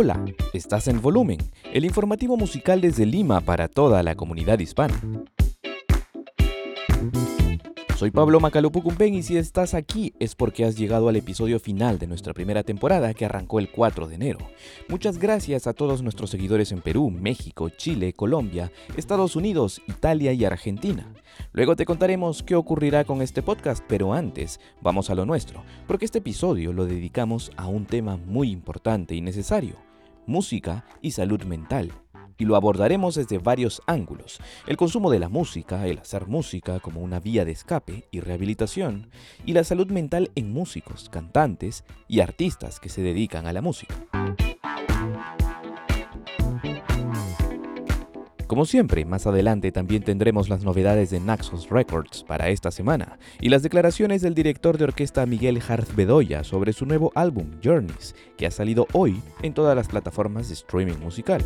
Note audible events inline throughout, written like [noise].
Hola, estás en Volumen, el informativo musical desde Lima para toda la comunidad hispana. Soy Pablo Macalupucumpen y si estás aquí es porque has llegado al episodio final de nuestra primera temporada que arrancó el 4 de enero. Muchas gracias a todos nuestros seguidores en Perú, México, Chile, Colombia, Estados Unidos, Italia y Argentina. Luego te contaremos qué ocurrirá con este podcast, pero antes vamos a lo nuestro, porque este episodio lo dedicamos a un tema muy importante y necesario, música y salud mental y lo abordaremos desde varios ángulos. El consumo de la música, el hacer música como una vía de escape y rehabilitación, y la salud mental en músicos, cantantes y artistas que se dedican a la música. Como siempre, más adelante también tendremos las novedades de Naxos Records para esta semana y las declaraciones del director de orquesta Miguel Harth Bedoya sobre su nuevo álbum Journeys, que ha salido hoy en todas las plataformas de streaming musical.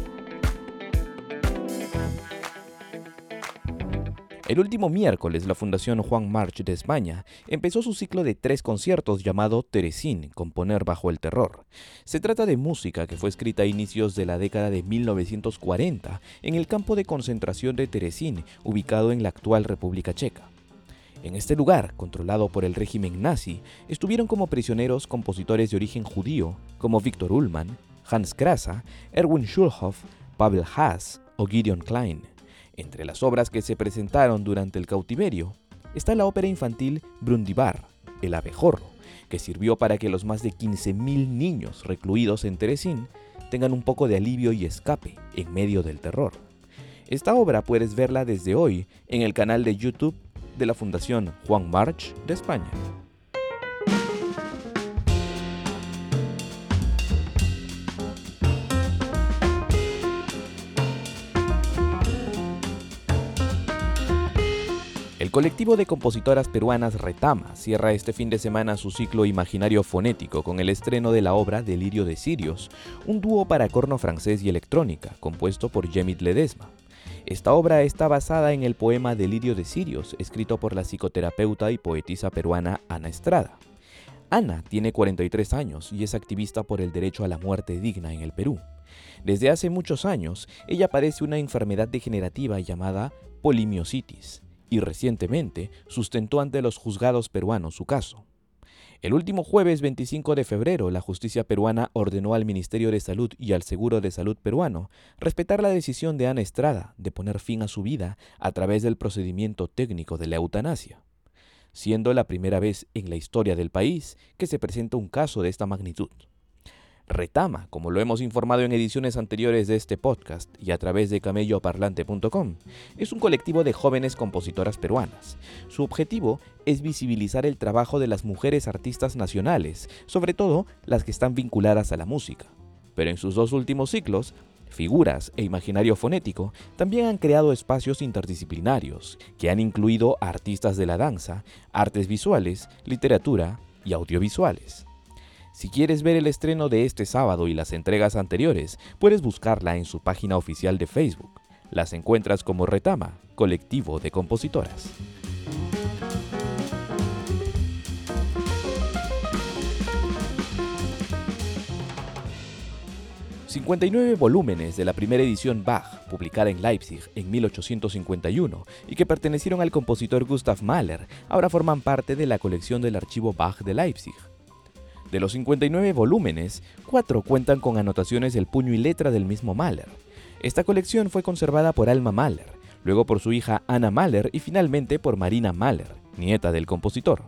El último miércoles, la Fundación Juan March de España empezó su ciclo de tres conciertos llamado Teresín, Componer bajo el terror. Se trata de música que fue escrita a inicios de la década de 1940 en el campo de concentración de Teresín, ubicado en la actual República Checa. En este lugar, controlado por el régimen nazi, estuvieron como prisioneros compositores de origen judío como Viktor Ullmann, Hans Krasa, Erwin Schulhoff, Pavel Haas o Gideon Klein. Entre las obras que se presentaron durante el cautiverio está la ópera infantil Brundibar, El abejorro, que sirvió para que los más de 15.000 niños recluidos en Teresín tengan un poco de alivio y escape en medio del terror. Esta obra puedes verla desde hoy en el canal de YouTube de la Fundación Juan March de España. Colectivo de compositoras peruanas Retama cierra este fin de semana su ciclo imaginario fonético con el estreno de la obra Delirio de Sirios, un dúo para corno francés y electrónica, compuesto por Jemit Ledesma. Esta obra está basada en el poema Delirio de Sirios, escrito por la psicoterapeuta y poetisa peruana Ana Estrada. Ana tiene 43 años y es activista por el derecho a la muerte digna en el Perú. Desde hace muchos años, ella padece una enfermedad degenerativa llamada polimiositis y recientemente sustentó ante los juzgados peruanos su caso. El último jueves 25 de febrero, la justicia peruana ordenó al Ministerio de Salud y al Seguro de Salud peruano respetar la decisión de Ana Estrada de poner fin a su vida a través del procedimiento técnico de la eutanasia, siendo la primera vez en la historia del país que se presenta un caso de esta magnitud. Retama, como lo hemos informado en ediciones anteriores de este podcast y a través de camelloparlante.com, es un colectivo de jóvenes compositoras peruanas. Su objetivo es visibilizar el trabajo de las mujeres artistas nacionales, sobre todo las que están vinculadas a la música. Pero en sus dos últimos ciclos, Figuras e Imaginario Fonético también han creado espacios interdisciplinarios que han incluido artistas de la danza, artes visuales, literatura y audiovisuales. Si quieres ver el estreno de este sábado y las entregas anteriores, puedes buscarla en su página oficial de Facebook. Las encuentras como Retama, colectivo de compositoras. ...59 volúmenes de la primera edición Bach, publicada en Leipzig en 1851... ...y que pertenecieron al compositor Gustav Mahler... ...ahora forman parte de la colección del archivo Bach de Leipzig... De los 59 volúmenes, cuatro cuentan con anotaciones del puño y letra del mismo Mahler. Esta colección fue conservada por Alma Mahler, luego por su hija Anna Mahler y finalmente por Marina Mahler, nieta del compositor.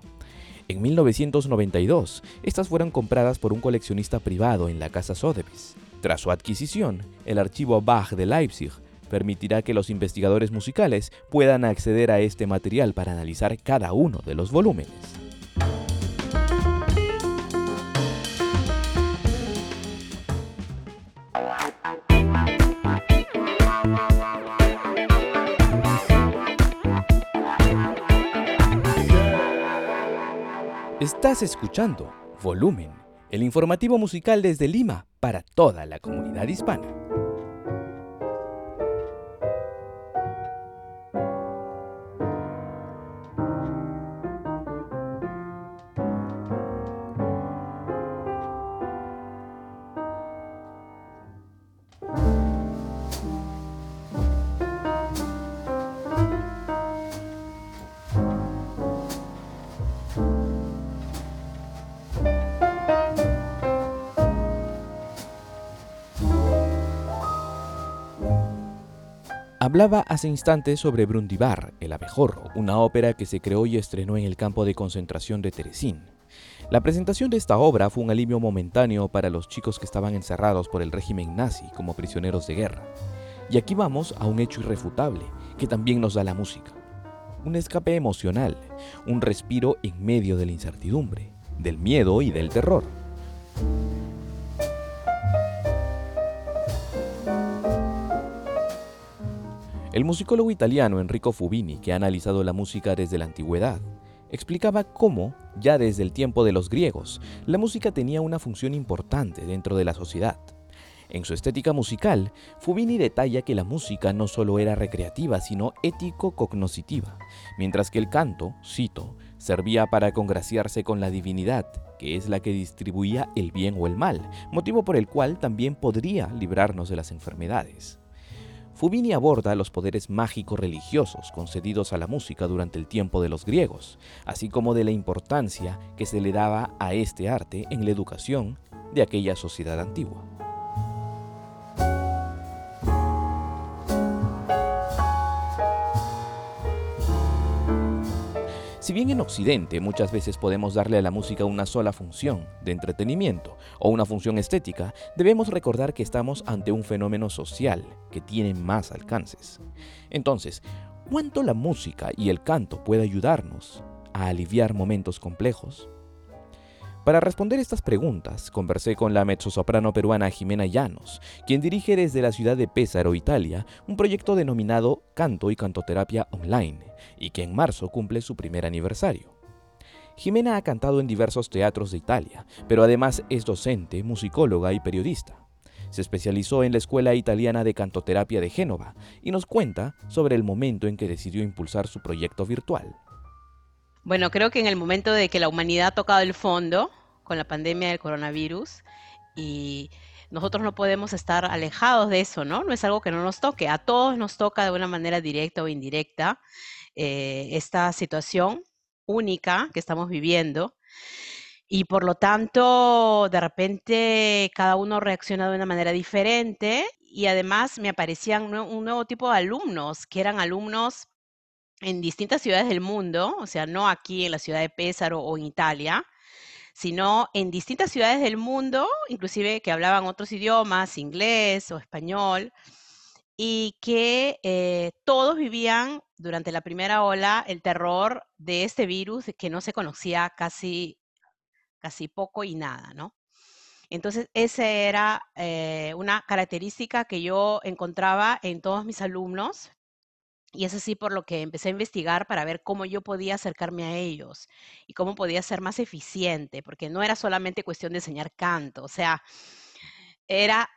En 1992, estas fueron compradas por un coleccionista privado en la casa Sotheby's. Tras su adquisición, el archivo Bach de Leipzig permitirá que los investigadores musicales puedan acceder a este material para analizar cada uno de los volúmenes. Escuchando Volumen, el informativo musical desde Lima para toda la comunidad hispana. Hablaba hace instantes sobre Brundibar, el abejorro, una ópera que se creó y estrenó en el campo de concentración de Teresín. La presentación de esta obra fue un alivio momentáneo para los chicos que estaban encerrados por el régimen nazi como prisioneros de guerra. Y aquí vamos a un hecho irrefutable que también nos da la música. Un escape emocional, un respiro en medio de la incertidumbre, del miedo y del terror. El musicólogo italiano Enrico Fubini, que ha analizado la música desde la antigüedad, explicaba cómo, ya desde el tiempo de los griegos, la música tenía una función importante dentro de la sociedad. En su estética musical, Fubini detalla que la música no solo era recreativa, sino ético-cognoscitiva, mientras que el canto, cito, servía para congraciarse con la divinidad, que es la que distribuía el bien o el mal, motivo por el cual también podría librarnos de las enfermedades. Fubini aborda los poderes mágicos religiosos concedidos a la música durante el tiempo de los griegos, así como de la importancia que se le daba a este arte en la educación de aquella sociedad antigua. Si bien en Occidente muchas veces podemos darle a la música una sola función, de entretenimiento o una función estética, debemos recordar que estamos ante un fenómeno social que tiene más alcances. Entonces, ¿cuánto la música y el canto puede ayudarnos a aliviar momentos complejos? Para responder estas preguntas, conversé con la mezzosoprano peruana Jimena Llanos, quien dirige desde la ciudad de Pésaro, Italia, un proyecto denominado Canto y Cantoterapia Online, y que en marzo cumple su primer aniversario. Jimena ha cantado en diversos teatros de Italia, pero además es docente, musicóloga y periodista. Se especializó en la Escuela Italiana de Cantoterapia de Génova y nos cuenta sobre el momento en que decidió impulsar su proyecto virtual. Bueno, creo que en el momento de que la humanidad ha tocado el fondo con la pandemia del coronavirus y nosotros no podemos estar alejados de eso, ¿no? No es algo que no nos toque. A todos nos toca de una manera directa o indirecta eh, esta situación única que estamos viviendo. Y por lo tanto, de repente cada uno reacciona de una manera diferente y además me aparecían un nuevo tipo de alumnos, que eran alumnos en distintas ciudades del mundo, o sea, no aquí en la ciudad de Pésaro o en Italia, sino en distintas ciudades del mundo, inclusive que hablaban otros idiomas, inglés o español, y que eh, todos vivían durante la primera ola el terror de este virus que no se conocía casi, casi poco y nada, ¿no? Entonces, esa era eh, una característica que yo encontraba en todos mis alumnos, y es así por lo que empecé a investigar para ver cómo yo podía acercarme a ellos y cómo podía ser más eficiente, porque no era solamente cuestión de enseñar canto, o sea, era,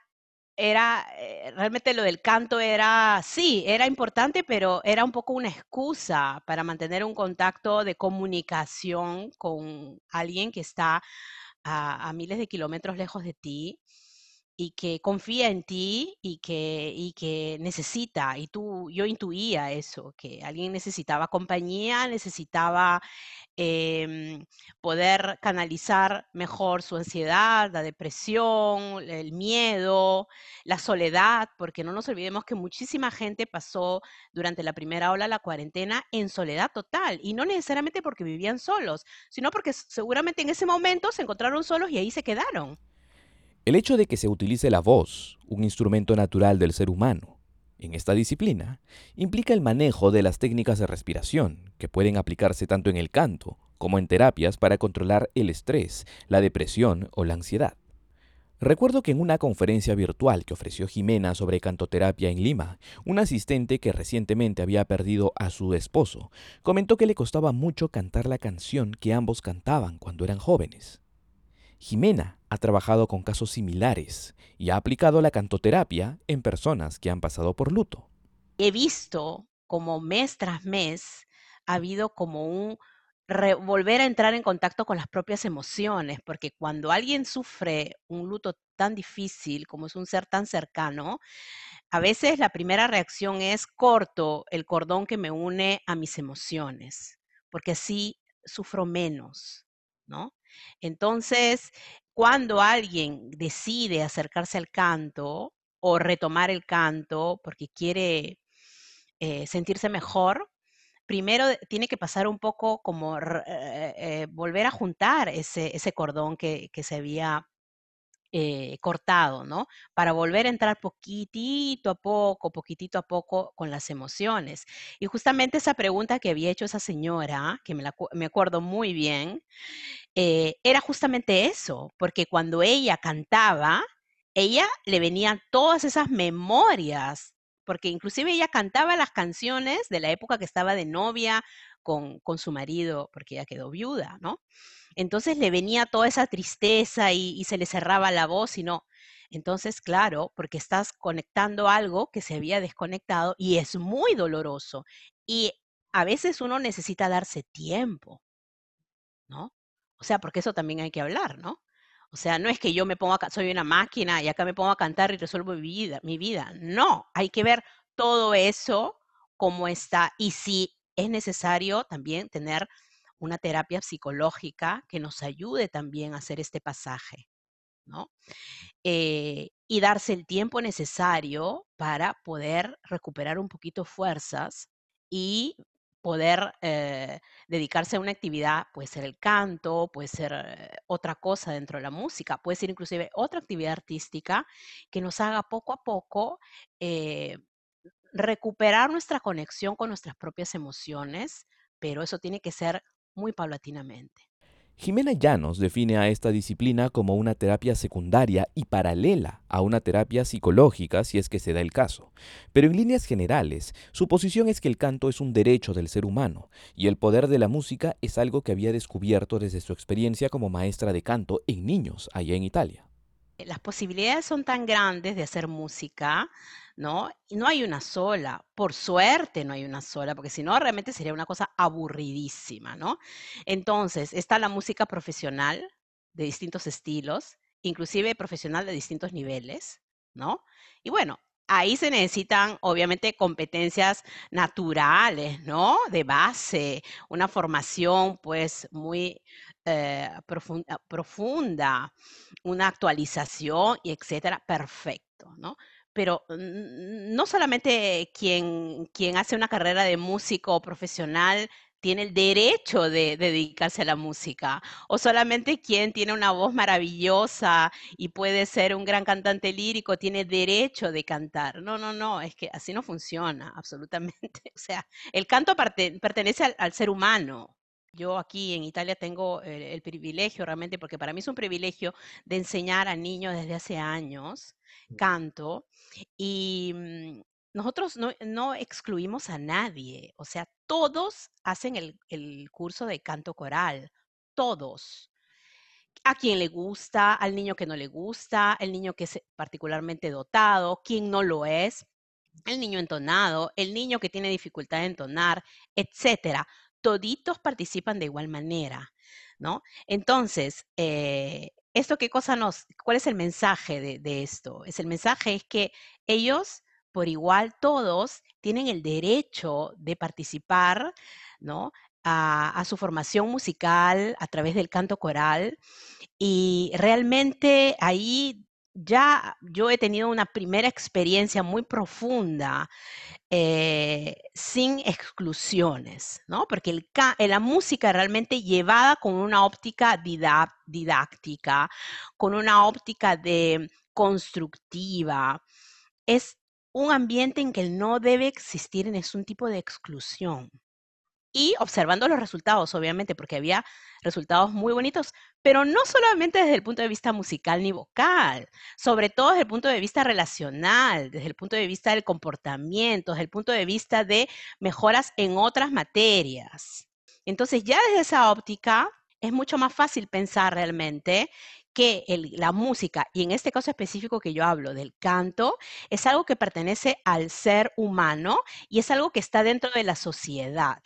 era, eh, realmente lo del canto era, sí, era importante, pero era un poco una excusa para mantener un contacto de comunicación con alguien que está a miles de kilómetros lejos de ti y que confía en ti y que, y que necesita, y tú, yo intuía eso, que alguien necesitaba compañía, necesitaba em, poder canalizar mejor su ansiedad, la depresión, el miedo, la soledad, porque no nos olvidemos que muchísima gente pasó durante la primera ola la cuarentena en soledad total, y no necesariamente porque vivían solos, sino porque seguramente en ese momento se encontraron solos y ahí se quedaron. El hecho de que se utilice la voz, un instrumento natural del ser humano, en esta disciplina, implica el manejo de las técnicas de respiración, que pueden aplicarse tanto en el canto como en terapias para controlar el estrés, la depresión o la ansiedad. Recuerdo que en una conferencia virtual que ofreció Jimena sobre cantoterapia en Lima, un asistente que recientemente había perdido a su esposo comentó que le costaba mucho cantar la canción que ambos cantaban cuando eran jóvenes. Jimena ha trabajado con casos similares y ha aplicado la cantoterapia en personas que han pasado por luto. He visto como mes tras mes ha habido como un volver a entrar en contacto con las propias emociones, porque cuando alguien sufre un luto tan difícil como es un ser tan cercano, a veces la primera reacción es corto el cordón que me une a mis emociones, porque así sufro menos, ¿no? Entonces, cuando alguien decide acercarse al canto o retomar el canto porque quiere eh, sentirse mejor, primero tiene que pasar un poco como volver a juntar ese, ese cordón que, que se había eh, cortado, ¿no? Para volver a entrar poquitito a poco, poquitito a poco con las emociones. Y justamente esa pregunta que había hecho esa señora, que me, acuerdo muy bien, eh, era justamente eso, porque cuando ella cantaba, ella le venían todas esas memorias, porque inclusive ella cantaba las canciones de la época que estaba de novia con, su marido, porque ella quedó viuda, ¿no? Entonces le venía toda esa tristeza y, se le cerraba la voz y no. Entonces, claro, porque estás conectando algo que se había desconectado y es muy doloroso. Y a veces uno necesita darse tiempo, ¿no? O sea, porque eso también hay que hablar, ¿no? O sea, no es que yo me ponga, soy una máquina y acá me pongo a cantar y resuelvo mi vida, mi vida. No, hay que ver todo eso cómo está y si es necesario también tener una terapia psicológica que nos ayude también a hacer este pasaje, ¿no? Eh, y darse el tiempo necesario para poder recuperar un poquito fuerzas y poder eh, dedicarse a una actividad, puede ser el canto, puede ser eh, otra cosa dentro de la música, puede ser inclusive otra actividad artística que nos haga poco a poco recuperar nuestra conexión con nuestras propias emociones, pero eso tiene que ser muy paulatinamente. Jimena Llanos define a esta disciplina como una terapia secundaria y paralela a una terapia psicológica si es que se da el caso. Pero en líneas generales, su posición es que el canto es un derecho del ser humano y el poder de la música es algo que había descubierto desde su experiencia como maestra de canto en niños allá en Italia. Las posibilidades son tan grandes de hacer música ¿no? Y no hay una sola, por suerte no hay una sola, porque si no realmente sería una cosa aburridísima, ¿no? Entonces, está la música profesional de distintos estilos, inclusive profesional de distintos niveles, ¿no? Y bueno, ahí se necesitan obviamente competencias naturales, ¿no? De base, una formación pues muy eh, profunda, una actualización y etcétera, perfecto, ¿no? pero no solamente quien, quien hace una carrera de músico profesional tiene el derecho de, dedicarse a la música, o solamente quien tiene una voz maravillosa y puede ser un gran cantante lírico tiene derecho de cantar. No, no, no, es que así no funciona, [laughs] absolutamente. O sea, el canto pertenece al, ser humano. Yo aquí en Italia tengo el, privilegio realmente, porque para mí es un privilegio de enseñar a niños desde hace años canto y mm, nosotros no, excluimos a nadie, o sea, todos hacen el, curso de canto coral, todos. A quien le gusta, al niño que no le gusta, el niño que es particularmente dotado, quien no lo es, el niño entonado, el niño que tiene dificultad de entonar, etcétera. Toditos participan de igual manera, ¿no? Entonces, eh, ¿Esto qué cosa nos, cuál es el mensaje de, esto? Es el mensaje es que ellos, por igual, todos tienen el derecho de participar, ¿no? A, su formación musical a través del canto coral y realmente ahí ya yo he tenido una primera experiencia muy profunda eh, sin exclusiones, ¿no? Porque el, la música realmente llevada con una óptica didáctica, con una óptica de constructiva, es un ambiente en que no debe existir un tipo de exclusión y observando los resultados, obviamente, porque había resultados muy bonitos, pero no solamente desde el punto de vista musical ni vocal, sobre todo desde el punto de vista relacional, desde el punto de vista del comportamiento, desde el punto de vista de mejoras en otras materias. Entonces, ya desde esa óptica, es mucho más fácil pensar realmente que la música, y en este caso específico que yo hablo del canto, es algo que pertenece al ser humano y es algo que está dentro de la sociedad.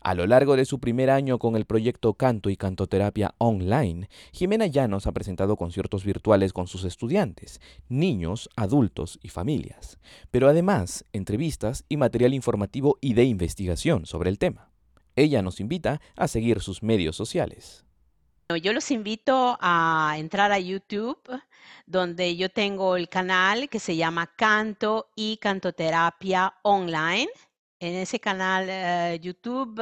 A lo largo de su primer año con el proyecto Canto y Cantoterapia Online, Jimena Llanos ha presentado conciertos virtuales con sus estudiantes, niños, adultos y familias, pero además entrevistas y material informativo y de investigación sobre el tema. Ella nos invita a seguir sus medios sociales. Yo los invito a entrar a YouTube, donde yo tengo el canal que se llama Canto y Cantoterapia Online. En ese canal eh, YouTube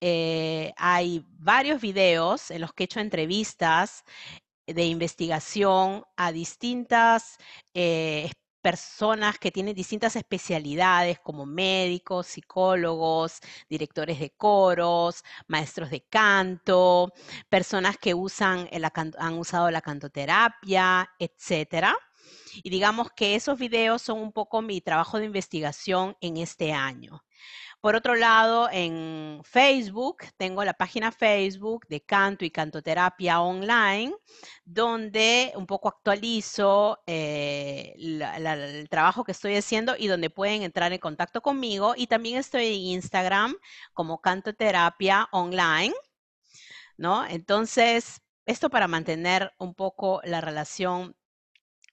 eh, hay varios videos en los que he hecho entrevistas de investigación a distintas eh, personas que tienen distintas especialidades como médicos, psicólogos, directores de coros, maestros de canto, personas que usan han usado la cantoterapia, etcétera. Y digamos que esos videos son un poco mi trabajo de investigación en este año. Por otro lado, en Facebook, tengo la página Facebook de Canto y Cantoterapia Online, donde un poco actualizo eh, el trabajo que estoy haciendo y donde pueden entrar en contacto conmigo. Y también estoy en Instagram como Cantoterapia Online, ¿no? Entonces, esto para mantener un poco la relación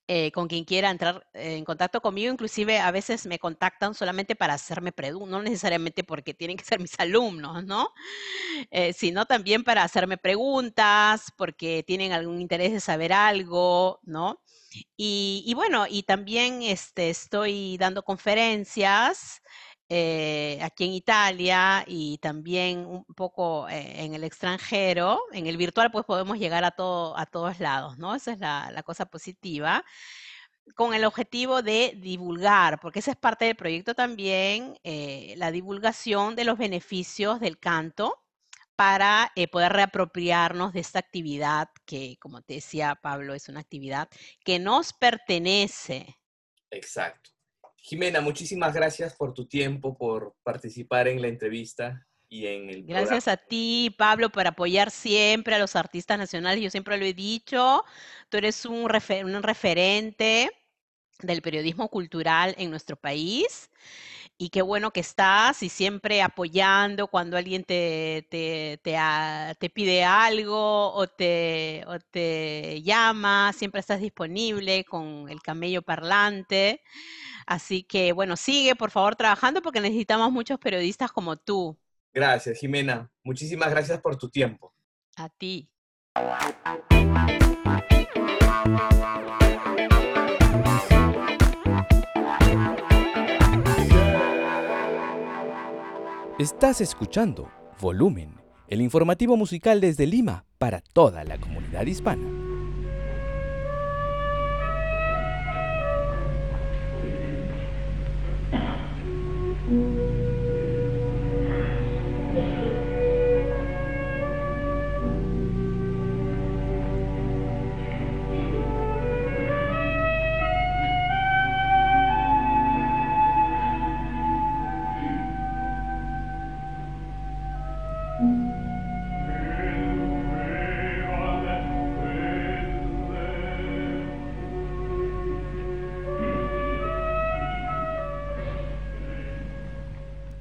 eh, con quien quiera entrar en contacto conmigo. Inclusive a veces me contactan solamente para hacerme preguntas, no necesariamente porque tienen que ser mis alumnos, ¿no? Eh, sino también para hacerme preguntas, porque tienen algún interés de saber algo, ¿no? Y, bueno, y también este, estoy dando conferencias eh, aquí en Italia y también un poco eh, en el extranjero. En el virtual pues podemos llegar a, todo, a todos lados, ¿no? Esa es la, cosa positiva con el objetivo de divulgar, porque esa es parte del proyecto también, eh, la divulgación de los beneficios del canto para poder reapropiarnos de esta actividad que, como te decía Pablo, es una actividad que nos pertenece. Exacto. Jimena, muchísimas gracias por tu tiempo, por participar en la entrevista y en el Gracias a ti, Pablo, por apoyar siempre a los artistas nacionales. Yo siempre lo he dicho, tú eres un, un referente del periodismo cultural en nuestro país y qué bueno que estás y siempre apoyando cuando alguien te, te, te, pide algo o te, o te llama, siempre estás disponible con el camello parlante. Así que bueno, sigue por favor trabajando porque necesitamos muchos periodistas como tú. Gracias, Jimena. Muchísimas gracias por tu tiempo. A ti. Estás escuchando Volumen, el informativo musical desde Lima para toda la comunidad hispana.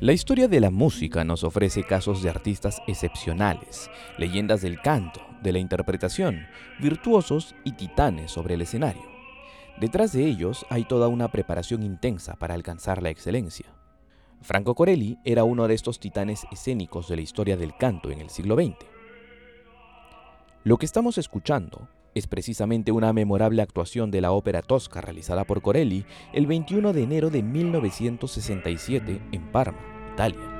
La historia de la música nos ofrece casos de artistas excepcionales, leyendas del canto, de la interpretación, virtuosos y titanes sobre el escenario. Detrás de ellos hay toda una preparación intensa para alcanzar la excelencia. Franco Corelli era uno de estos titanes escénicos de la historia del canto en el siglo XX. Lo que estamos escuchando es precisamente una memorable actuación de la ópera Tosca realizada por Corelli el 21 de enero de 1967 en Parma. Italia.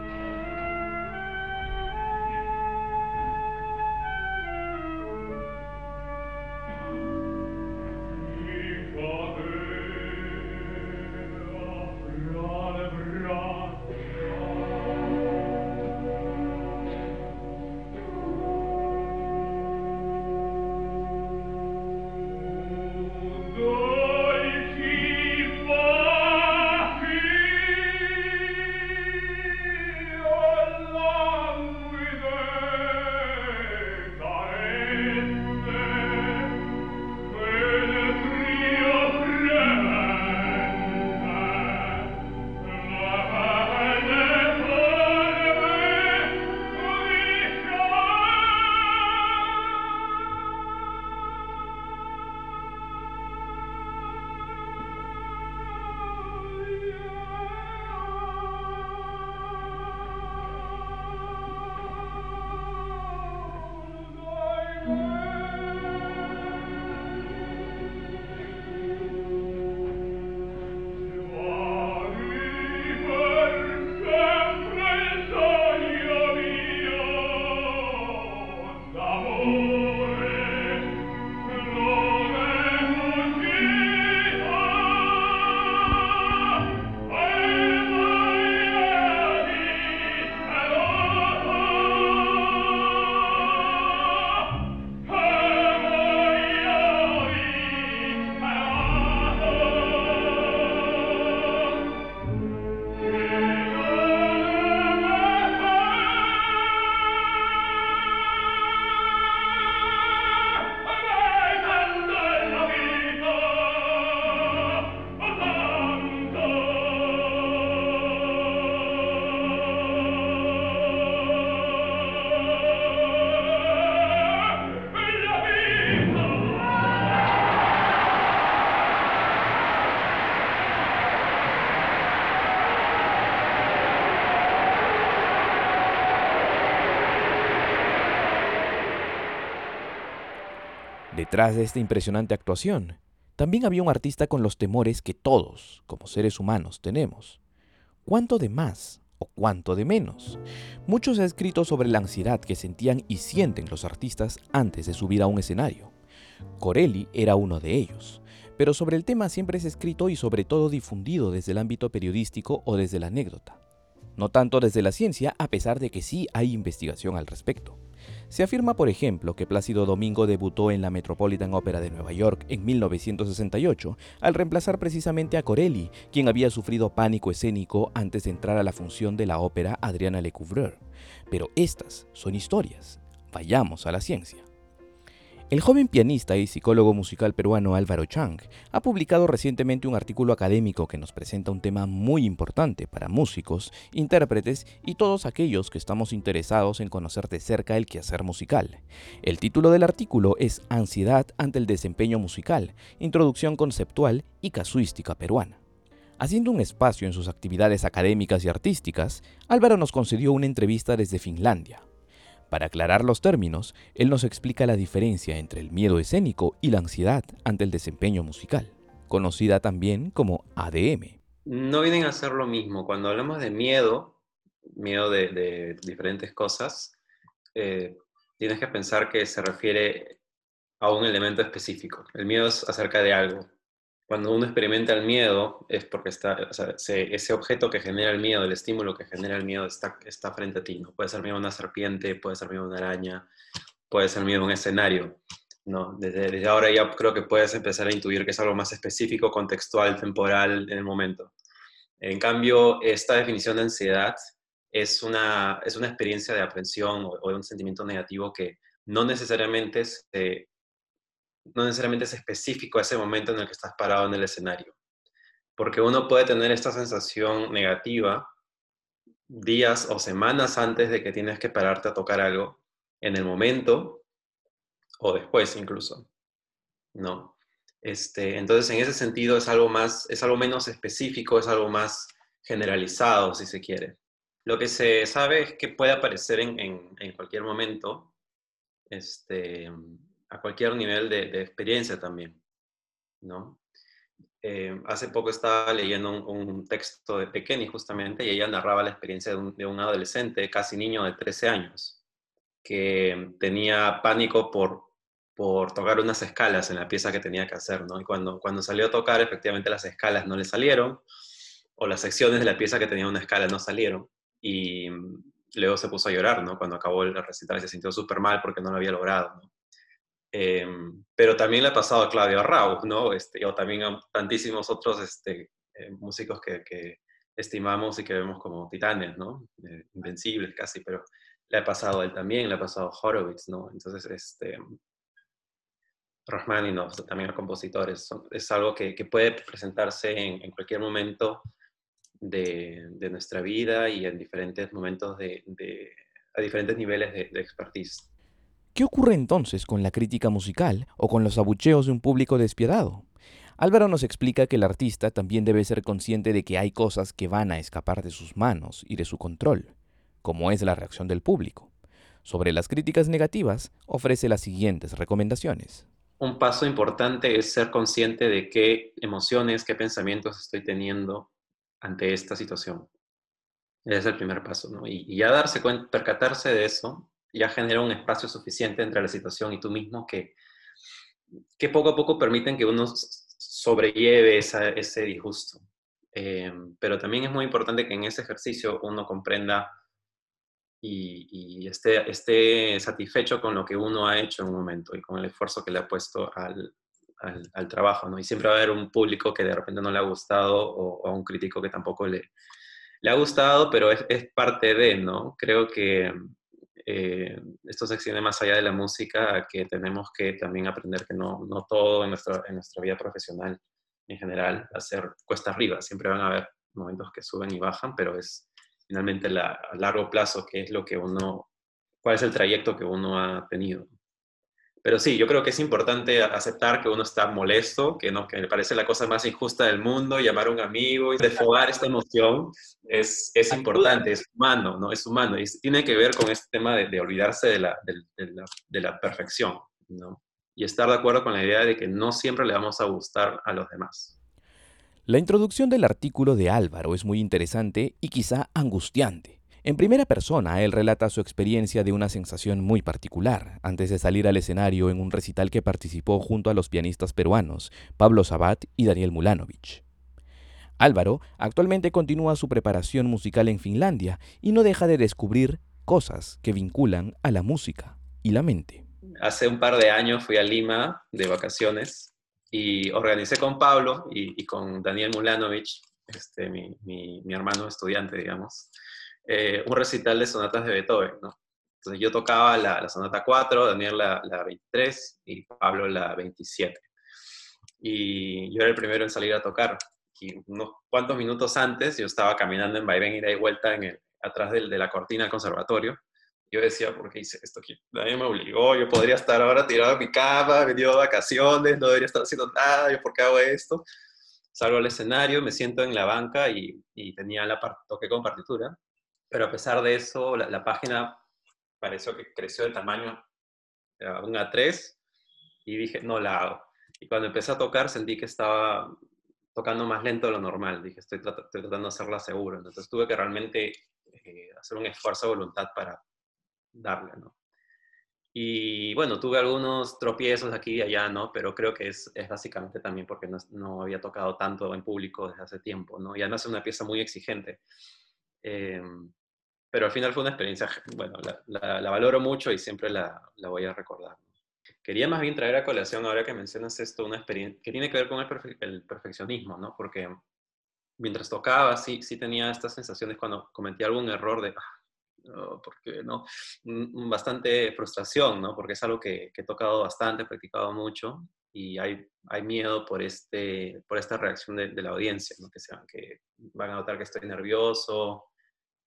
Detrás de esta impresionante actuación, también había un artista con los temores que todos, como seres humanos, tenemos. ¿Cuánto de más o cuánto de menos? Mucho se ha escrito sobre la ansiedad que sentían y sienten los artistas antes de subir a un escenario. Corelli era uno de ellos, pero sobre el tema siempre es escrito y sobre todo difundido desde el ámbito periodístico o desde la anécdota. No tanto desde la ciencia, a pesar de que sí hay investigación al respecto. Se afirma, por ejemplo, que Plácido Domingo debutó en la Metropolitan Opera de Nueva York en 1968 al reemplazar precisamente a Corelli, quien había sufrido pánico escénico antes de entrar a la función de la ópera Adriana Lecouvreur. Pero estas son historias. Vayamos a la ciencia. El joven pianista y psicólogo musical peruano Álvaro Chang ha publicado recientemente un artículo académico que nos presenta un tema muy importante para músicos, intérpretes y todos aquellos que estamos interesados en conocer de cerca el quehacer musical. El título del artículo es Ansiedad ante el desempeño musical, introducción conceptual y casuística peruana. Haciendo un espacio en sus actividades académicas y artísticas, Álvaro nos concedió una entrevista desde Finlandia, para aclarar los términos, él nos explica la diferencia entre el miedo escénico y la ansiedad ante el desempeño musical, conocida también como ADM. No vienen a ser lo mismo. Cuando hablamos de miedo, miedo de, diferentes cosas, eh, tienes que pensar que se refiere a un elemento específico. El miedo es acerca de algo cuando uno experimenta el miedo es porque está, ese objeto que genera el miedo, el estímulo que genera el miedo está, frente a ti. ¿no? Puede ser miedo a una serpiente, puede ser miedo a una araña, puede ser miedo a un escenario. ¿no? Desde, desde, ahora ya creo que puedes empezar a intuir que es algo más específico, contextual, temporal en el momento. En cambio, esta definición de ansiedad es una, es una experiencia de aprensión o, o de un sentimiento negativo que no necesariamente se no necesariamente es específico a ese momento en el que estás parado en el escenario. Porque uno puede tener esta sensación negativa días o semanas antes de que tienes que pararte a tocar algo, en el momento o después incluso. ¿No? Este, entonces, en ese sentido es algo más, es algo menos específico, es algo más generalizado, si se quiere. Lo que se sabe es que puede aparecer en, en cualquier momento, este, a cualquier nivel de, experiencia también, ¿no? Eh, hace poco estaba leyendo un, texto de Pequeñi justamente y ella narraba la experiencia de un, adolescente, casi niño de 13 años, que tenía pánico por, por tocar unas escalas en la pieza que tenía que hacer, ¿no? Y cuando, cuando salió a tocar, efectivamente las escalas no le salieron, o las secciones de la pieza que tenía una escala no salieron, y luego se puso a llorar, ¿no? Cuando acabó el recital se sintió súper mal porque no lo había logrado. Em, pero también le ha pasado a Claudio Arrau, ¿no? Este, o también a tantísimos otros este, eh, músicos que, que, estimamos y que vemos como titanes, ¿no? Eh, invencibles casi, pero le ha pasado a él también, le ha pasado a Horowitz, ¿no? Entonces, este, Rachmaninoff, también a compositores, es algo que, que puede presentarse en, en cualquier momento de, de, nuestra vida y en diferentes momentos de, de a diferentes niveles de, de expertise. ¿Qué ocurre entonces con la crítica musical o con los abucheos de un público despiadado? Álvaro nos explica que el artista también debe ser consciente de que hay cosas que van a escapar de sus manos y de su control, como es la reacción del público. Sobre las críticas negativas, ofrece las siguientes recomendaciones. Un paso importante es ser consciente de qué emociones, qué pensamientos estoy teniendo ante esta situación. Ese es el primer paso, ¿no? Y, ya darse cuenta, percatarse de eso ya genera un espacio suficiente entre la situación y tú mismo que, que poco a poco permiten que uno sobrelleve ese disgusto. Eh, pero también es muy importante que en ese ejercicio uno comprenda y, esté, esté, satisfecho con lo que uno ha hecho en un momento y con el esfuerzo que le ha puesto al, al, trabajo. ¿no? Y siempre va a haber un público que de repente no le ha gustado o, o un crítico que tampoco le, le ha gustado, pero es, es parte de, ¿no? Creo que eh, esto se extiende más allá de la música, que tenemos que también aprender que no, no todo en nuestra, nuestra vida profesional en general hacer cuesta arriba. Siempre van a haber momentos que suben y bajan, pero es finalmente la, a largo plazo que es lo que uno, cuál es el trayecto que uno ha tenido. Pero sí, yo creo que es importante aceptar que uno está molesto, que, no, que le parece la cosa más injusta del mundo, llamar a un amigo y desfogar esta emoción es, es importante, es humano, ¿no? Es humano y tiene que ver con este tema de, de olvidarse de la, de, la, de la, perfección, ¿no? y estar de acuerdo con la idea de que no siempre le vamos a gustar a los demás. La introducción del artículo de Álvaro es muy interesante y quizá angustiante. En primera persona, él relata su experiencia de una sensación muy particular antes de salir al escenario en un recital que participó junto a los pianistas peruanos Pablo Sabat y Daniel Mulanovich. Álvaro actualmente continúa su preparación musical en Finlandia y no deja de descubrir cosas que vinculan a la música y la mente. Hace un par de años fui a Lima de vacaciones y organicé con Pablo y, con Daniel Mulanovich, este, mi, mi, hermano estudiante, digamos, eh, un recital de sonatas de Beethoven, ¿no? Entonces yo tocaba la, la sonata 4, Daniel la, la, 23 y Pablo la 27. Y yo era el primero en salir a tocar. Y unos cuantos minutos antes yo estaba caminando en vaivén ida y vuelta en el, atrás del, de la cortina del conservatorio yo decía, ¿por qué hice esto aquí? Nadie me obligó, yo podría estar ahora tirado en mi cama, venido de vacaciones, no debería estar haciendo nada, ¿yo por qué hago esto? Salgo al escenario, me siento en la banca y, y tenía la toqué con partitura, pero a pesar de eso, la, página pareció que creció de tamaño a una 3 y dije, no la hago. Y cuando empecé a tocar sentí que estaba tocando más lento de lo normal, dije, estoy, tratando de hacerla seguro, entonces tuve que realmente eh, hacer un esfuerzo de voluntad para, darle, ¿no? Y bueno, tuve algunos tropiezos aquí y allá, ¿no? Pero creo que es, es básicamente también porque no, no, había tocado tanto en público desde hace tiempo, ¿no? Y además es una pieza muy exigente. Eh, pero al final fue una experiencia, bueno, la, la, valoro mucho y siempre la, la, voy a recordar. Quería más bien traer a colación, ahora que mencionas esto, una experiencia que tiene que ver con el, el perfeccionismo, ¿no? Porque mientras tocaba, sí, sí tenía estas sensaciones cuando cometí algún error de, ah, porque no, bastante frustración, ¿no? Porque es algo que, he tocado bastante, he practicado mucho y hay, hay miedo por, este, por esta reacción de, la audiencia, ¿no? que, sean, que van a notar que estoy nervioso,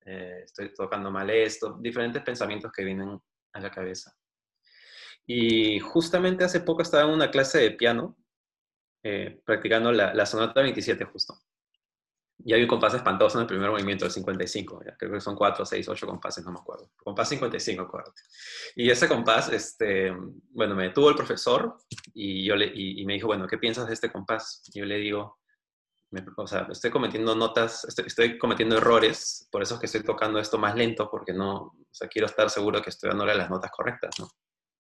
eh, estoy tocando mal esto, diferentes pensamientos que vienen a la cabeza. Y justamente hace poco estaba en una clase de piano, eh, practicando la, sonata 27 justo. Y hay un compás espantoso en el primer movimiento, el 55. Creo que son 4, 6, 8 compases, no me acuerdo. Compás 55, acuérdate. Y ese compás, este, bueno, me detuvo el profesor y, yo le, y, me dijo, bueno, ¿qué piensas de este compás? Y yo le digo, o sea, estoy cometiendo notas, estoy, cometiendo errores, por eso es que estoy tocando esto más lento, porque no, o sea, quiero estar seguro que estoy dándole las notas correctas, ¿no?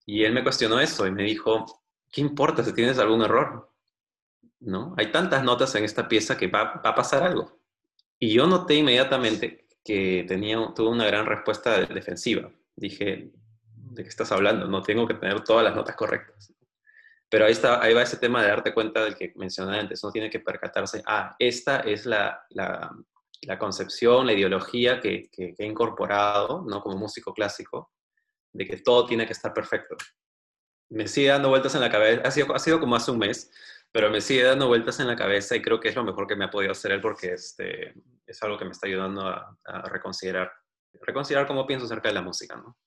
Y él me cuestionó eso y me dijo, ¿qué importa si tienes algún error? ¿no? Hay tantas notas en esta pieza que va, a pasar algo. Y yo noté inmediatamente que tenía, tuvo una gran respuesta defensiva. Dije, ¿de qué estás hablando? No tengo que tener todas las notas correctas. Pero ahí, está, va ese tema de darte cuenta del que mencioné antes. No tiene que percatarse, ah, esta es la, la, concepción, la ideología que, he incorporado, ¿no? Como músico clásico, de que todo tiene que estar perfecto. Me sigue dando vueltas en la cabeza. Ha sido, ha sido como hace un mes pero me sigue dando vueltas en la cabeza y creo que es lo mejor que me ha podido hacer él porque este, es algo que me está ayudando a, a reconsiderar, reconsiderar cómo pienso acerca de la música, ¿no?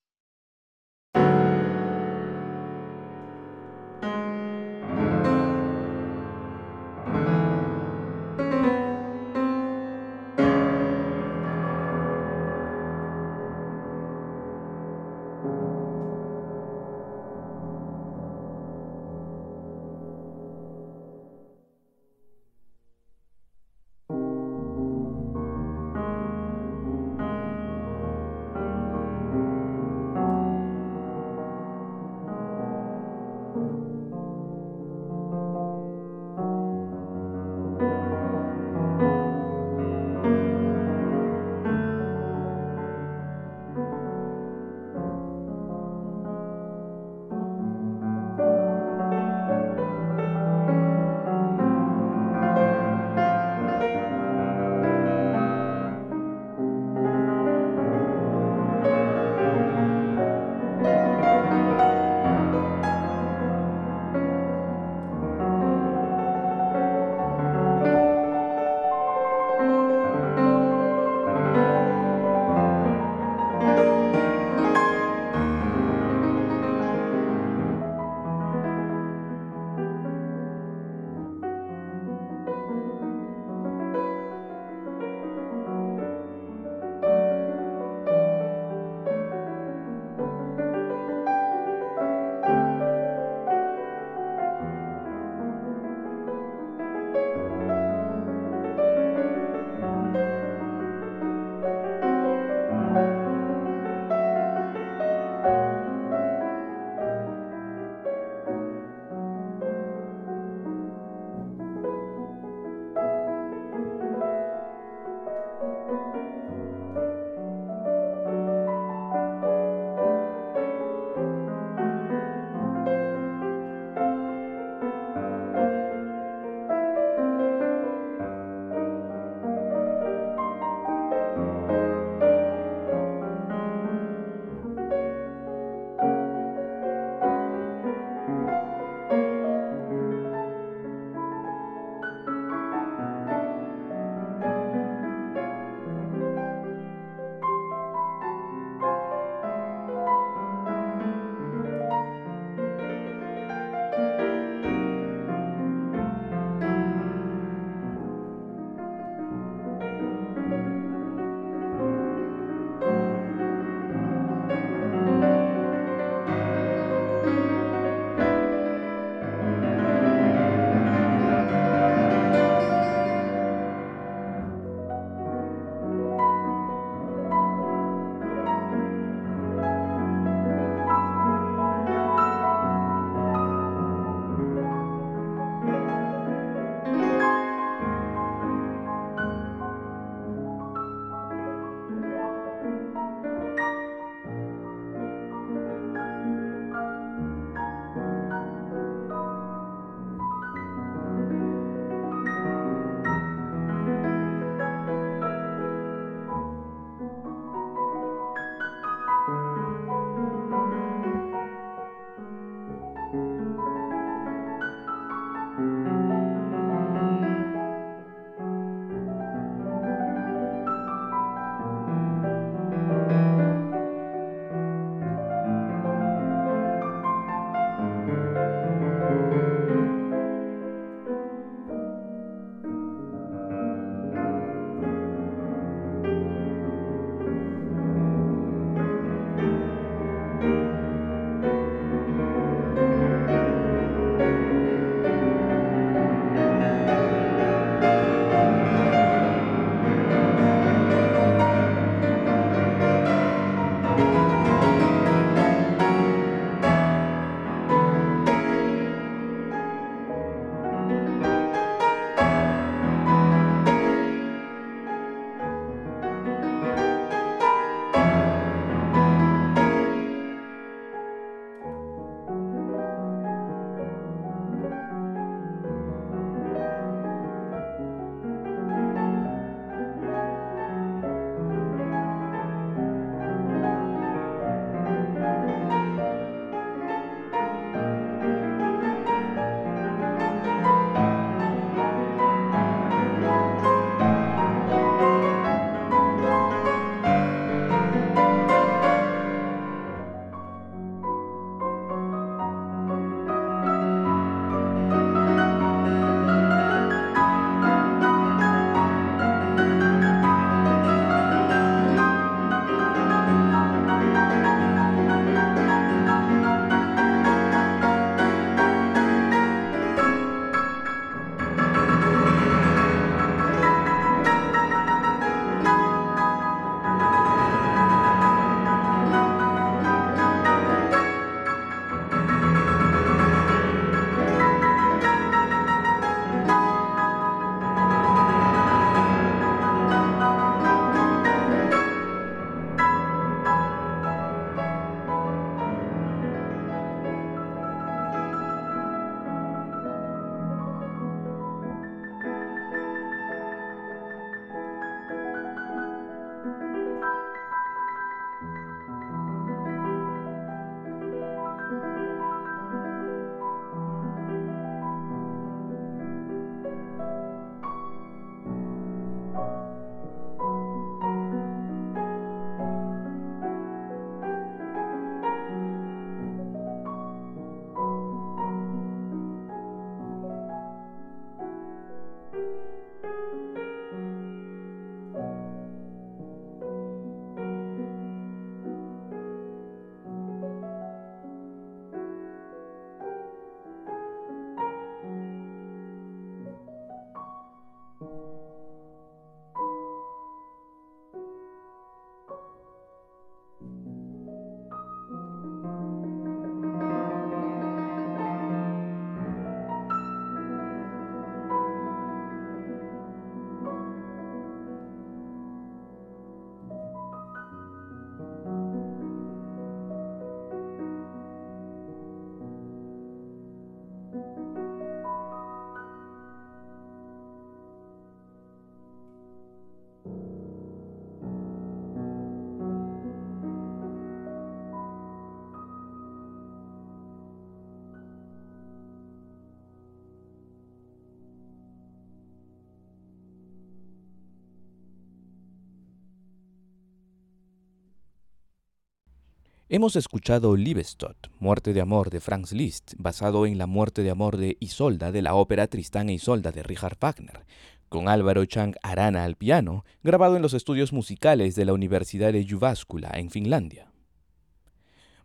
Hemos escuchado Liebestod, Muerte de Amor de Franz Liszt, basado en la muerte de amor de Isolda de la ópera Tristán e Isolda de Richard Wagner, con Álvaro Chang Arana al piano, grabado en los estudios musicales de la Universidad de Jyväskylä en Finlandia.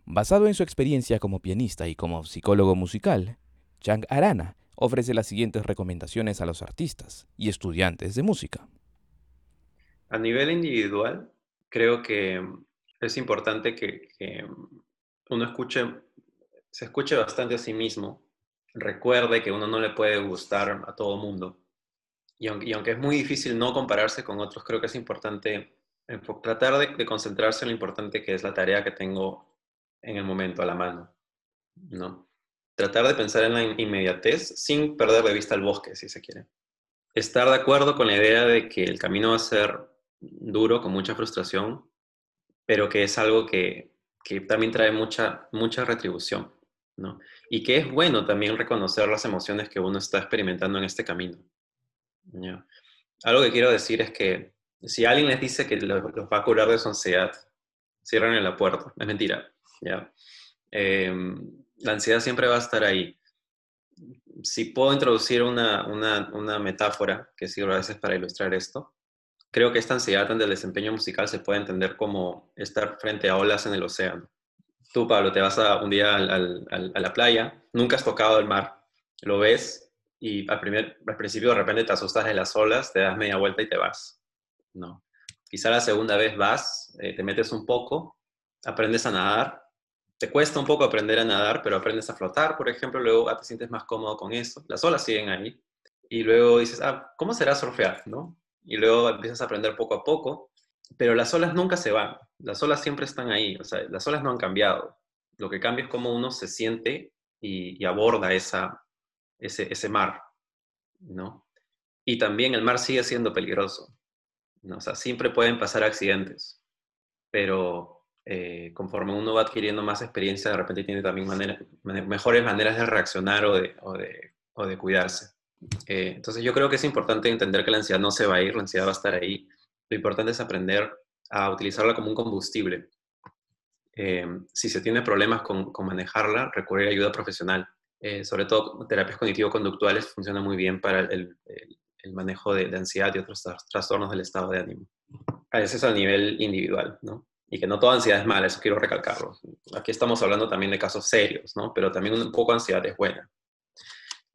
Basado en su experiencia como pianista y como psicólogo musical, Chang Arana ofrece las siguientes recomendaciones a los artistas y estudiantes de música. A nivel individual, creo que es importante que, uno escuche, se escuche bastante a sí mismo, recuerde que uno no le puede gustar a todo mundo. Y aunque, es muy difícil no compararse con otros, creo que es importante tratar de, concentrarse en lo importante que es la tarea que tengo en el momento, a la mano. ¿no? Tratar de pensar en la inmediatez sin perder de vista el bosque, si se quiere. Estar de acuerdo con la idea de que el camino va a ser duro, con mucha frustración, pero que es algo que, también trae mucha, mucha retribución, ¿no? Y que es bueno también reconocer las emociones que uno está experimentando en este camino. Algo que quiero decir es que si alguien les dice que los, va a curar de su ansiedad, cierran la puerta. Es mentira. ¿ya? Em, la ansiedad siempre va a estar ahí. Si puedo introducir una, una, una metáfora que sirve a veces para ilustrar esto, creo que esta ansiedad ante el desempeño musical se puede entender como estar frente a olas en el océano. Tú, Pablo, te vas a, un día a la playa, nunca has tocado el mar, lo ves y al, primer, principio de repente te asustas de las olas, te das media vuelta y te vas. No. Quizá la segunda vez vas, eh, te metes un poco, aprendes a nadar, te cuesta un poco aprender a nadar, pero aprendes a flotar, por ejemplo, luego te sientes más cómodo con eso, las olas siguen ahí, y luego dices, ah, ¿cómo será surfear? ¿no? Y luego empiezas a aprender poco a poco, pero las olas nunca se van, las olas siempre están ahí, o sea, las olas no han cambiado. Lo que cambia es cómo uno se siente y, aborda esa, ese, ese mar, ¿no? Y también el mar sigue siendo peligroso, ¿no? O sea, siempre pueden pasar accidentes, pero eh, conforme uno va adquiriendo más experiencia, de repente tiene también mejores maneras de reaccionar o de, o de, o de cuidarse. Eh, entonces yo creo que es importante entender que la ansiedad no se va a ir, la ansiedad va a estar ahí. Lo importante es aprender a utilizarla como un combustible. Eh, si se tiene problemas con, manejarla, recurrir a ayuda profesional. Eh, sobre todo terapias cognitivo-conductuales funcionan muy bien para el, manejo de, ansiedad y otros trastornos del estado de ánimo. A veces a nivel individual, ¿no? Y que no toda ansiedad es mala, eso quiero recalcarlo. Aquí estamos hablando también de casos serios, ¿no? Pero también un poco ansiedad es buena.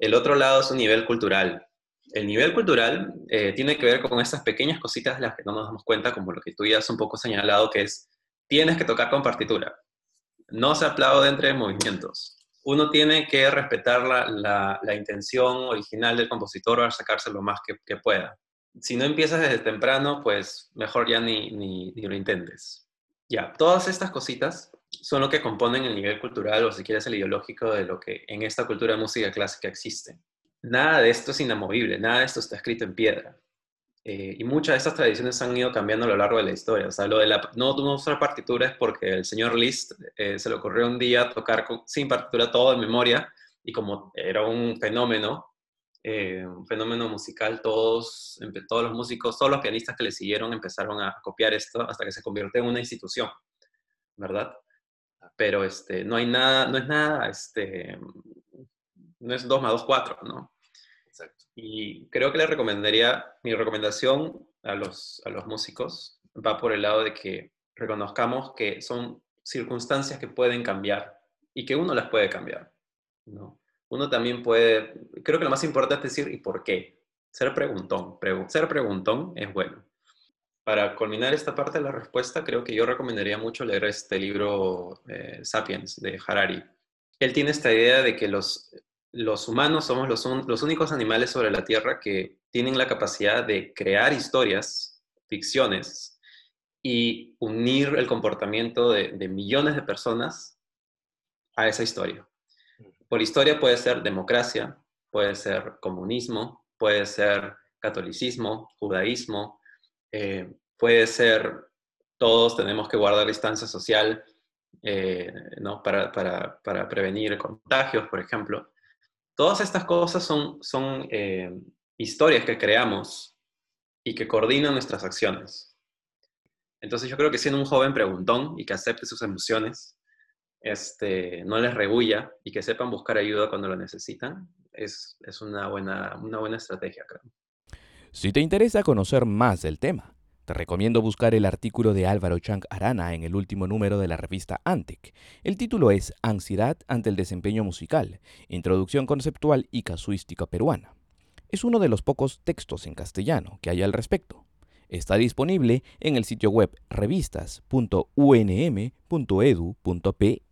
El otro lado es un nivel cultural. El nivel cultural eh, tiene que ver con esas pequeñas cositas de las que no nos damos cuenta, como lo que tú ya un poco señalado, que es, tienes que tocar con partitura. No se aplaude entre movimientos. Uno tiene que respetar la, intención original del compositor o sacarse lo más que, pueda. Si no empiezas desde temprano, pues mejor ya ni, ni, ni lo intentes. Ya, todas estas cositas son lo que componen el nivel cultural o si quieres el ideológico de lo que en esta cultura de música clásica existe. Nada de esto es inamovible, nada de esto está escrito en piedra. Eh, y muchas de estas tradiciones han ido cambiando a lo largo de la historia. O sea, lo de la, no, no usar partitura es porque el señor Liszt eh, se le ocurrió un día tocar sin partitura todo en memoria y como era un fenómeno, eh, un fenómeno musical, todos, todos los músicos, todos los pianistas que le siguieron empezaron a copiar esto hasta que se convirtió en una institución, ¿verdad? Pero este, no hay nada, no es nada, este, no es 2 más 2, 4, ¿no? Exacto. Y creo que le recomendaría, mi recomendación a los, a los músicos va por el lado de que reconozcamos que son circunstancias que pueden cambiar y que uno las puede cambiar, ¿no? Uno también puede, creo que lo más importante es decir, ¿y por qué? Ser preguntón. ser preguntón es bueno para culminar esta parte de la respuesta, creo que yo recomendaría mucho leer este libro eh, Sapiens de Harari. Él tiene esta idea de que los, los humanos somos los, los únicos animales sobre la Tierra que tienen la capacidad de crear historias, ficciones, y unir el comportamiento de, de millones de personas a esa historia. Por historia puede ser democracia, puede ser comunismo, puede ser catolicismo, judaísmo, eh, puede ser, todos tenemos que guardar distancia social eh, ¿no? para, para, para, prevenir contagios, por ejemplo. Todas estas cosas son, son eh, historias que creamos y que coordinan nuestras acciones. Entonces yo creo que siendo un joven preguntón y que acepte sus emociones, este, no les rebulla y que sepan buscar ayuda cuando lo necesitan, es, una, buena, una buena estrategia, creo. Si te interesa conocer más del tema, te recomiendo buscar el artículo de Álvaro Chang Arana en el último número de la revista Antec. El título es Ansiedad ante el desempeño musical, introducción conceptual y casuística peruana. Es uno de los pocos textos en castellano que hay al respecto. Está disponible en el sitio web revistas.unm.edu.pe.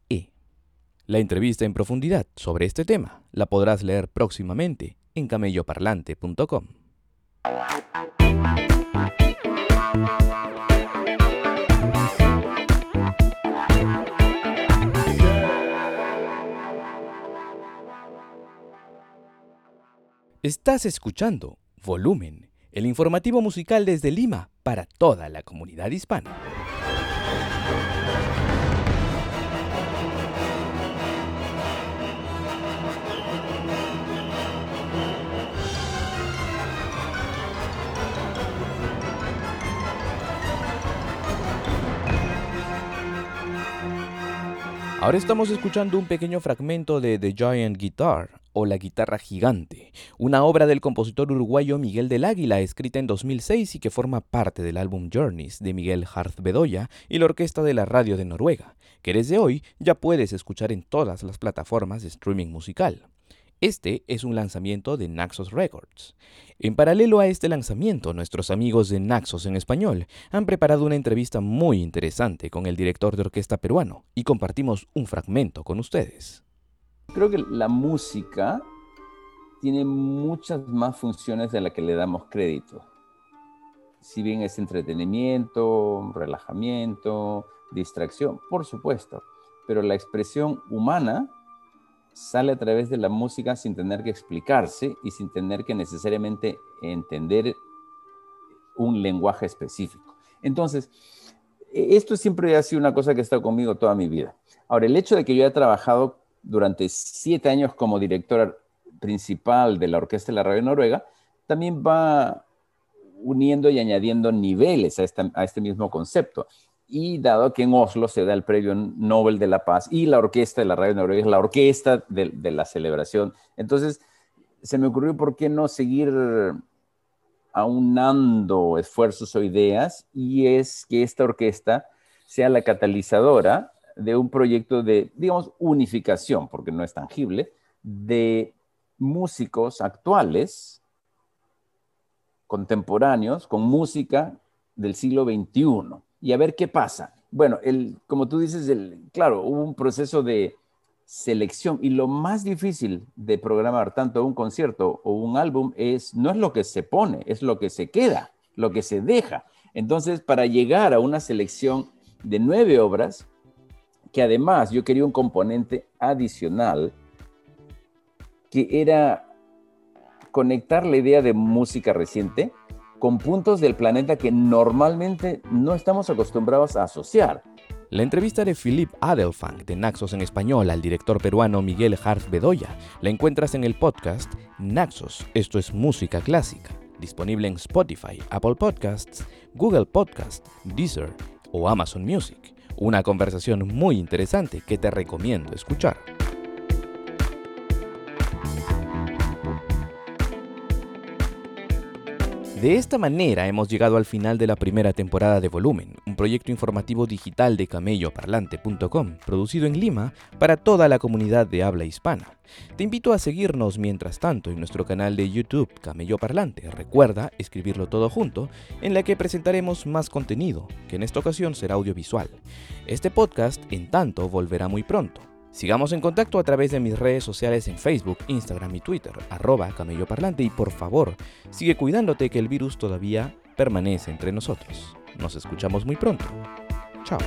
La entrevista en profundidad sobre este tema la podrás leer próximamente en camelloparlante.com. Estás escuchando Volumen, el informativo musical desde Lima para toda la comunidad hispana. Ahora estamos escuchando un pequeño fragmento de The Giant Guitar, o La guitarra gigante, una obra del compositor uruguayo Miguel del Águila, escrita en 2006 y que forma parte del álbum Journeys de Miguel Harth Bedoya y la Orquesta de la Radio de Noruega, que desde hoy ya puedes escuchar en todas las plataformas de streaming musical. Este es un lanzamiento de Naxos Records. En paralelo a este lanzamiento, nuestros amigos de Naxos en español han preparado una entrevista muy interesante con el director de orquesta peruano y compartimos un fragmento con ustedes. Creo que la música tiene muchas más funciones de las que le damos crédito. Si bien es entretenimiento, relajamiento, distracción, por supuesto, pero la expresión humana sale a través de la música sin tener que explicarse y sin tener que necesariamente entender un lenguaje específico. Entonces, e-, esto siempre ha sido una cosa que ha estado conmigo toda mi vida. Ahora, el hecho de que yo haya trabajado durante siete años como directora principal de la Orquesta de la Radio Noruega, también va uniendo y añadiendo niveles a, a este mismo concepto y dado que en Oslo se da el premio Nobel de la Paz y la orquesta de la radio noruega es la orquesta de, de, la celebración, entonces se me ocurrió por qué no seguir aunando esfuerzos o ideas y es que esta orquesta sea la catalizadora de un proyecto de, digamos, unificación, porque no es tangible, de músicos actuales, contemporáneos, con música del siglo XXI y a ver qué pasa. Bueno, el, como tú dices, claro, hubo un proceso de selección y lo más difícil de programar tanto un concierto o un álbum es no es lo que se pone, es lo que se queda, lo que se deja. Entonces, para llegar a una selección de nueve obras, que además yo quería un componente adicional, que era conectar la idea de música reciente con puntos del planeta que normalmente no estamos acostumbrados a asociar. La entrevista de Philippe Adelfang de Naxos en español al director peruano Miguel Harf Bedoya la encuentras en el podcast Naxos, esto es música clásica, disponible en Spotify, Apple Podcasts, Google Podcasts, Deezer o Amazon Music. Una conversación muy interesante que te recomiendo escuchar. De esta manera hemos llegado al final de la primera temporada de Volumen, un proyecto informativo digital de camelloparlante.com, producido en Lima para toda la comunidad de habla hispana. Te invito a seguirnos mientras tanto en nuestro canal de YouTube Camello Parlante. Recuerda escribirlo todo junto, en la que presentaremos más contenido, que en esta ocasión será audiovisual. Este podcast, en tanto, volverá muy pronto. Sigamos en contacto a través de mis redes sociales en Facebook, Instagram y Twitter, arroba camello parlante y por favor, sigue cuidándote que el virus todavía permanece entre nosotros. Nos escuchamos muy pronto. Chao.